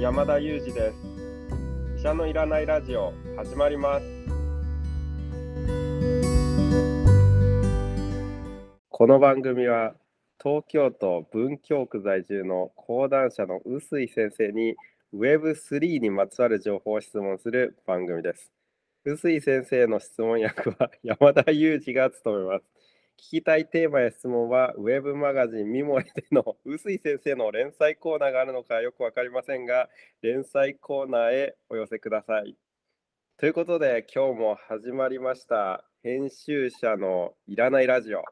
山田裕二です。医者のいらないラジオ始まります。この番組は東京都文京区在住の講談社の臼井先生に Web3 にまつわる情報を質問する番組です。臼井先生の質問役は山田裕二が務めます。聞きたいテーマや質問は、ウェブマガジンミモリでの 臼井先生の連載コーナーがあるのかよく分かりませんが、連載コーナーへお寄せください。ということで、今日も始まりました、編集者のいらないラジオ。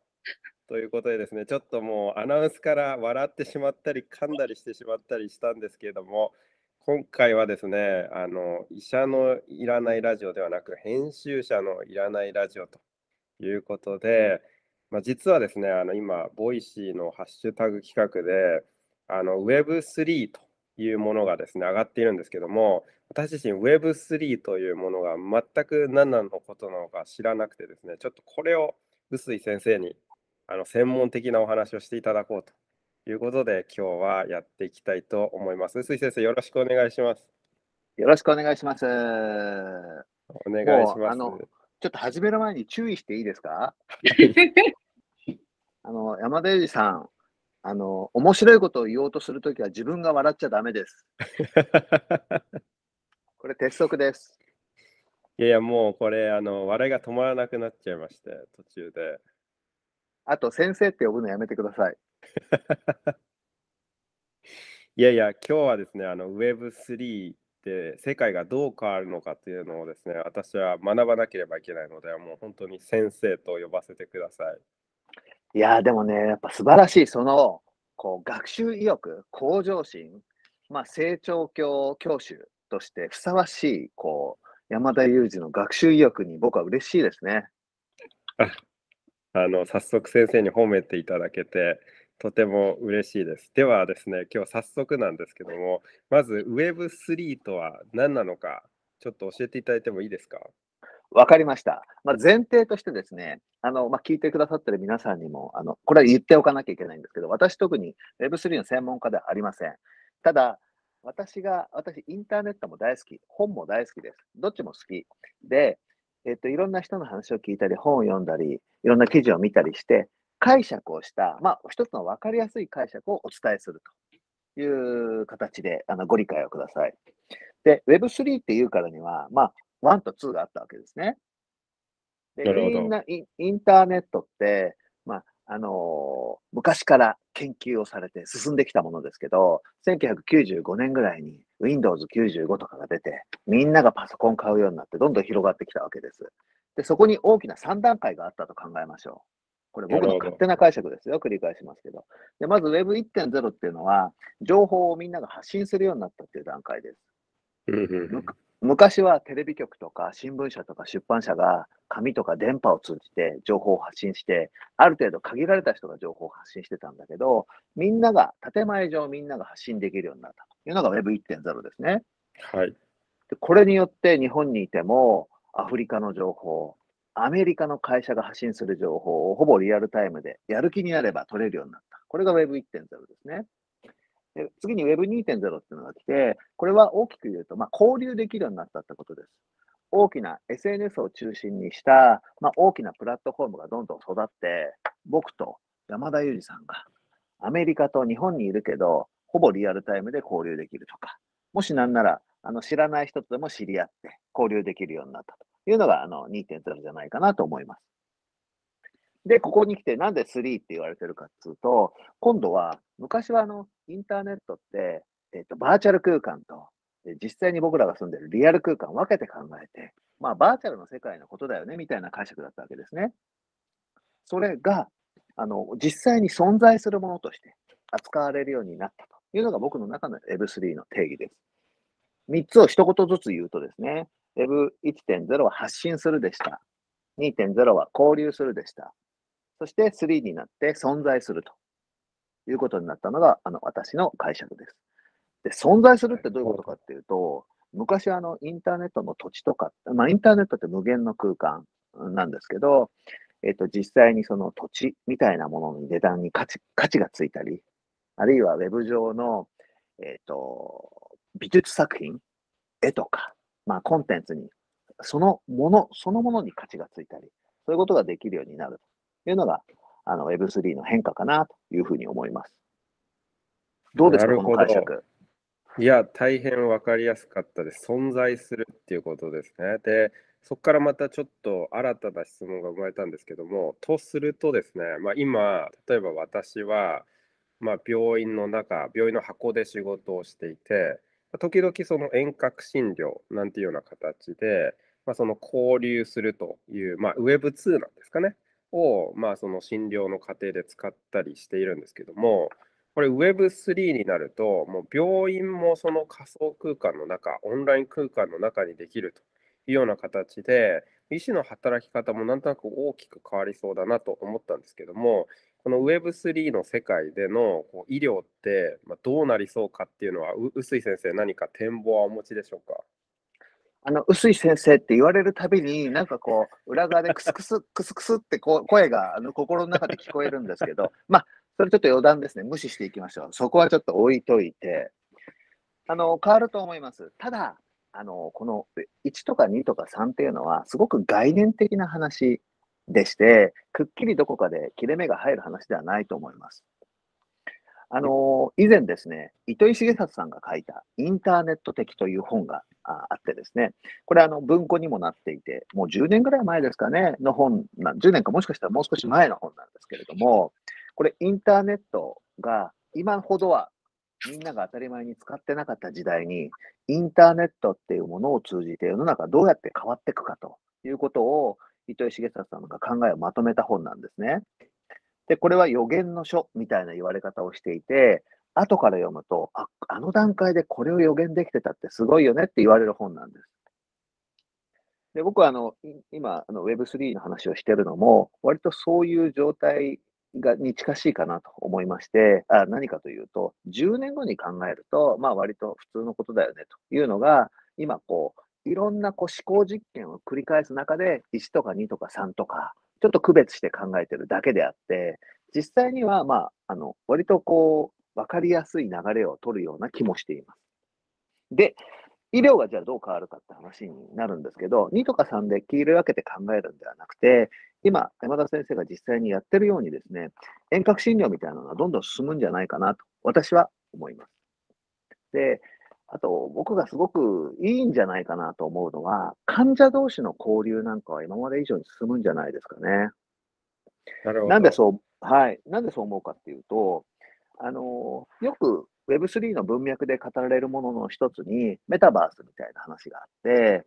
ということでですね、ちょっともうアナウンスから笑ってしまったり、噛んだりしてしまったりしたんですけれども、今回はですね、あの医者のいらないラジオではなく、編集者のいらないラジオということで、まあ、実はですね、あの今、 Voicy のハッシュタグ企画で、あの Web3 というものがですね、上がっているんですけども、私自身 Web3 というものが全く何なのことなのか知らなくてですね、ちょっとこれを臼井先生にあの専門的なお話をしていただこうということで、今日はやっていきたいと思います。臼井先生、よろしくお願いします。よろしくお願いします。お願いします。ちょっと始める前に注意していいですか？あの、山田裕二さん、あの、面白いことを言おうとするときは自分が笑っちゃダメです。これ鉄則です。いやいや、もうこれ、あの、笑いが止まらなくなっちゃいまして、途中で。あと、先生って呼ぶのやめてください。いやいや、今日はですね、あの Web3 って世界がどう変わるのかっていうのをですね、私は学ばなければいけないので、もう本当に先生と呼ばせてください。いやでもね、やっぱ素晴らしい、その、こう、学習意欲、向上心、まあ、成長教教習としてふさわしい、こう、山田裕二の学習意欲に僕は嬉しいですね。あの、早速先生に褒めていただけて、とても嬉しいです。ではですね、今日早速なんですけども、まず Web3 とは何なのか、ちょっと教えていただいてもいいですか？わかりました。まあ、前提としてですね、あの、まあ、聞いてくださってる皆さんにも、あの、これは言っておかなきゃいけないんですけど、私特に Web3 の専門家ではありません。ただ、私が、私、インターネットも大好き、本も大好きです。どっちも好き。で、えっと、いろんな人の話を聞いたり、本を読んだり、いろんな記事を見たりして、解釈をした、まあ、一つの分かりやすい解釈をお伝えするという形であのご理解をください。で、Web3 っていうからには、まあ、1と2があったわけですね。でみんなインターネットって、まあ、あのー、昔から研究をされて進んできたものですけど、1995年ぐらいに Windows 95とかが出て、みんながパソコン買うようになって、どんどん広がってきたわけです。で、そこに大きな3段階があったと考えましょう。これ僕の勝手な解釈ですよ。繰り返しますけど。でまず Web1.0 っていうのは、情報をみんなが発信するようになったっていう段階です。昔はテレビ局とか新聞社とか出版社が紙とか電波を通じて情報を発信して、ある程度限られた人が情報を発信してたんだけど、みんなが、建前上みんなが発信できるようになったというのが Web1.0 ですね。はい。でこれによって日本にいてもアフリカの情報、アメリカの会社が発信する情報をほぼリアルタイムでやる気になれば取れるようになった。これが Web1.0 ですね。で次に Web2.0 っていうのが来て、これは大きく言うと、まあ、交流できるようになったってことです。大きな SNS を中心にした、まあ、大きなプラットフォームがどんどん育って、僕と山田裕二さんがアメリカと日本にいるけど、ほぼリアルタイムで交流できるとか、もしなんならあの知らない人とでも知り合って交流できるようになったと。いうのがあの2.0じゃないかなと思います。で、ここに来てなんで3って言われてるかっていうと、今度は昔はあのインターネットって、えっと、バーチャル空間と実際に僕らが住んでるリアル空間を分けて考えて、まあ、バーチャルの世界のことだよねみたいな解釈だったわけですね。それがあの実際に存在するものとして扱われるようになったというのが僕の中の Web3 の定義です。3つを一言ずつ言うとですね、Web1.0 は発信するでした。2.0は交流するでした。そして3になって存在するということになったのがあの私の解釈です。で、存在するってどういうことかっていうと、昔はあのインターネットの土地とか、まあ、インターネットって無限の空間なんですけど、えっ、と、実際にその土地みたいなものの値段に価値価値がついたり、あるいはウェブ上の、えっ、と、美術作品、絵とか、まあ、コンテンツに、そのもの、そのものに価値がついたり、そういうことができるようになるというのが、あの Web3 の変化かなというふうに思います。どうですか、この解釈？いや、大変分かりやすかったです。存在するっていうことですね。で、そこからまたちょっと新たな質問が生まれたんですけども、とするとですね、まあ、今、例えば私は、まあ、病院の中、病院の箱で仕事をしていて、時々その遠隔診療なんていうような形で、まあ、その交流するという、まあ、Web2 なんですかね、を、まあ、その診療の過程で使ったりしているんですけども、これ Web3 になると、もう病院もその仮想空間の中、オンライン空間の中にできるというような形で、医師の働き方もなんとなく大きく変わりそうだなと思ったんですけども、この Web3 の世界でのこう医療ってまどうなりそうかっていうのは、臼井先生、何か展望はお持ちでしょうか？あの、臼井先生って言われるたびに、なんかこう、裏側でクスクス、クスクスってこう声があの心の中で聞こえるんですけど、まあ、それちょっと余談ですね。無視していきましょう。そこはちょっと置いといて、あの、変わると思います。ただ、あの、この1とか2とか3っていうのは、すごく概念的な話でして、くっきりどこかで切れ目が入る話ではないと思います。あの、以前ですね、糸井重里さんが書いたインターネット的という本があってですね、これあの文庫にもなっていて、もう10年ぐらい前ですかね、の本な、10年かもしかしたらもう少し前の本なんですけれども、これインターネットが今ほどはみんなが当たり前に使ってなかった時代に、インターネットっていうものを通じて世の中どうやって変わっていくかということを、糸井重里さんが考えをまとめた本なんですね。で、これは予言の書みたいな言われ方をしていて、後から読むと、あ、あの段階でこれを予言できてたってすごいよねって言われる本なんです。で僕はあの今あの Web3 の話をしてるのも、割とそういう状態がに近しいかなと思いまして、あ何かというと、10年後に考えると、まあ割と普通のことだよねというのが、今こう、いろんなこう思考実験を繰り返す中で、1とか2とか3とか、ちょっと区別して考えてるだけであって、実際には、まあ、あの、割とこう、わかりやすい流れを取るような気もしています。で、医療がじゃあどう変わるかって話になるんですけど、2とか3で切り分けて考えるんではなくて、今、山田先生が実際にやってるようにですね、遠隔診療みたいなのがどんどん進むんじゃないかなと、私は思います。で、あと、僕がすごくいいんじゃないかなと思うのは、患者同士の交流なんかは今まで以上に進むんじゃないですかね。なるほど。なんでそう、はい。なんでそう思うかっていうと、あの、よく Web3 の文脈で語られるものの一つに、メタバースみたいな話があって、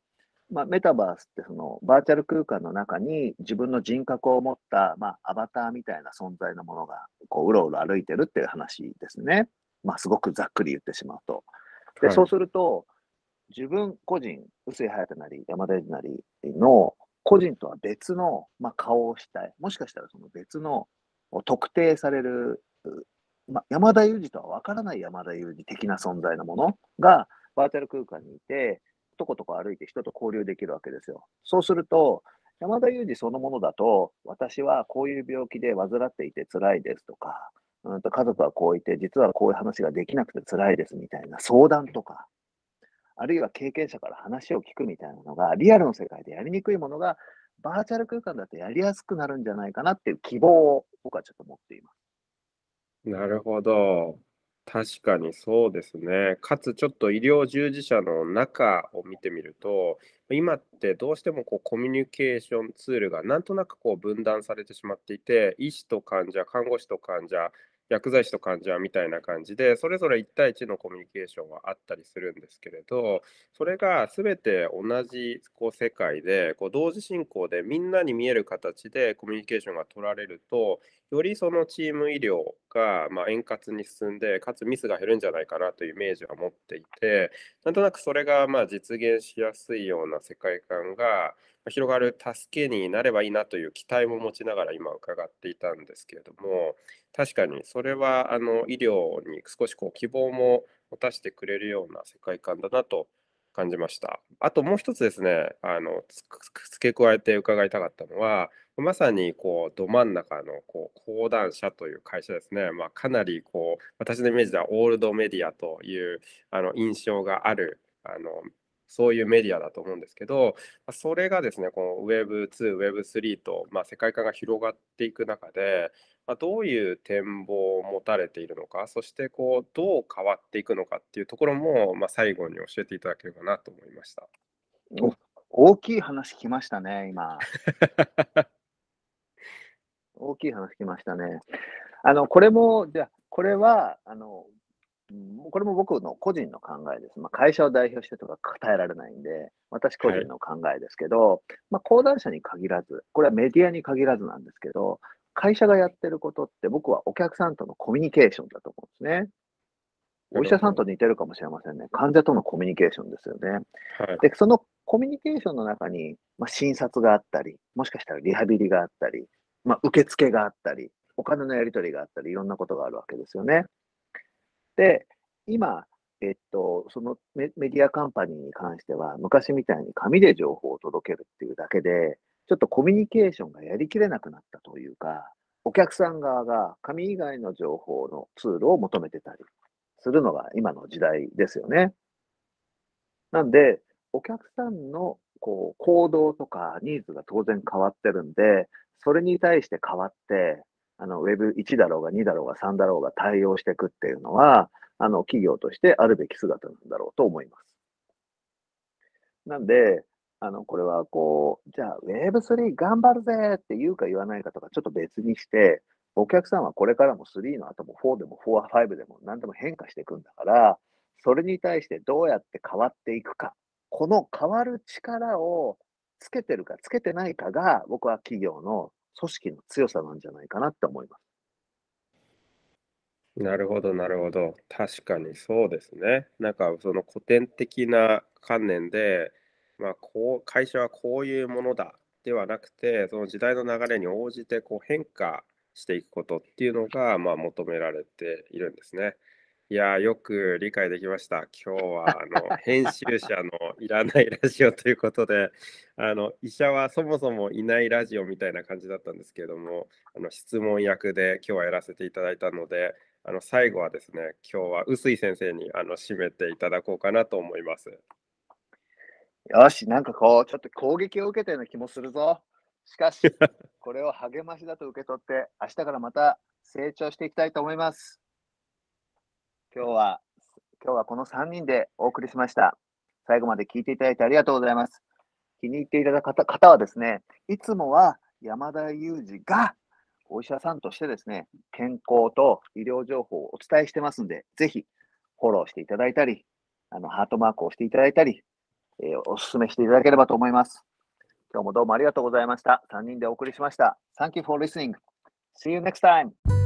まあ、メタバースってそのバーチャル空間の中に自分の人格を持った、まあ、アバターみたいな存在のものがこううろうろ歩いてるっていう話ですね。まあ、すごくざっくり言ってしまうと。で、はい、そうすると、自分個人、臼井隼なり山田裕二なりの個人とは別の、まあ、顔をしたい。もしかしたらその別の特定される、まあ、山田裕二とは分からない山田裕二的な存在のものがバーチャル空間にいて、とことこ歩いて人と交流できるわけですよ。そうすると、山田裕二そのものだと、私はこういう病気で患っていて辛いですとか、うんと家族はこういて、実はこういう話ができなくて辛いですみたいな相談とか、あるいは経験者から話を聞くみたいなのが、リアルの世界でやりにくいものが、バーチャル空間だとやりやすくなるんじゃないかなっていう希望を僕はちょっと持っています。なるほど。確かにそうですね。かつちょっと医療従事者の中を見てみると、今ってどうしてもこうコミュニケーションツールがなんとなくこう分断されてしまっていて、医師と患者、看護師と患者、薬剤師と患者みたいな感じで、それぞれ1対1のコミュニケーションはあったりするんですけれど、それが全て同じこう世界で、こう同時進行でみんなに見える形でコミュニケーションが取られると、よりそのチーム医療がま円滑に進んで、かつミスが減るんじゃないかなというイメージは持っていて、なんとなくそれがまあ実現しやすいような世界観が広がる助けになればいいなという期待も持ちながら今伺っていたんですけれども、確かにそれはあの医療に少しこう希望も持たせてくれるような世界観だなと感じました。あともう一つですね、あの付け加えて伺いたかったのは、まさにこうど真ん中のこう講談社という会社ですね、まあ、かなりこう私のイメージではオールドメディアというあの印象があるあのそういうメディアだと思うんですけど、それがですね、この Web2、Web3 と、まあ、世界観が広がっていく中で、まあ、どういう展望を持たれているのか、そしてこうどう変わっていくのかっていうところも、まあ、最後に教えていただければなと思いました。大きい話来ましたね、今。大きい話来ましたね。あの、これも、じゃあ、これは、あの、これも僕の個人の考えです。まあ、会社を代表してとか答えられないんで、私個人の考えですけど、はい、まあ、講談社に限らず、これはメディアに限らずなんですけど、会社がやってることって僕はお客さんとのコミュニケーションだと思うんですね。お医者さんと似てるかもしれませんね。患者とのコミュニケーションですよね。はい、で、そのコミュニケーションの中に、まあ、診察があったり、もしかしたらリハビリがあったり、まあ、受付があったり、お金のやり取りがあったり、いろんなことがあるわけですよね。で、今、えっと、そのメディアカンパニーに関しては、昔みたいに紙で情報を届けるっていうだけで、ちょっとコミュニケーションがやりきれなくなったというか、お客さん側が紙以外の情報のツールを求めてたりするのが今の時代ですよね。なんで、お客さんのこう行動とかニーズが当然変わってるんで、それに対して変わって、あの Web1 だろうが2だろうが3だろうが対応していくっていうのは、あの企業としてあるべき姿なんだろうと思います。なんで、あの、これはこう、じゃあ Web3 頑張るぜって言うか言わないかとかちょっと別にして、お客さんはこれからも3の後も4でも4、5でも何でも変化していくんだから、それに対してどうやって変わっていくか、この変わる力をつけてるかつけてないかが、僕は企業の組織の強さなんじゃないかなって思います。なるほど、なるほど。確かにそうですね。なんかその古典的な観念で、まあ、こう会社はこういうものだではなくて、その時代の流れに応じてこう変化していくことっていうのが、まあ、求められているんですね。いやー、よく理解できました。今日はあの編集者のいらないラジオということで、あの医者はそもそもいないラジオみたいな感じだったんですけれども、あの質問役で今日はやらせていただいたので、あの最後はですね、今日は臼井先生にあの締めていただこうかなと思います。よし、なんかこう、ちょっと攻撃を受けたような気もするぞ。しかし、これを励ましだと受け取って、明日からまた成長していきたいと思います。今日は、今日はこの3人でお送りしました。最後まで聞いていただいてありがとうございます。気に入っていただいた方はですね、いつもは山田裕二がお医者さんとしてですね、健康と医療情報をお伝えしてますんで、ぜひフォローしていただいたり、あのハートマークをしていただいたり、えーお勧めしていただければと思います。今日もどうもありがとうございました。3人でお送りしました。Thank you for listening. See you next time.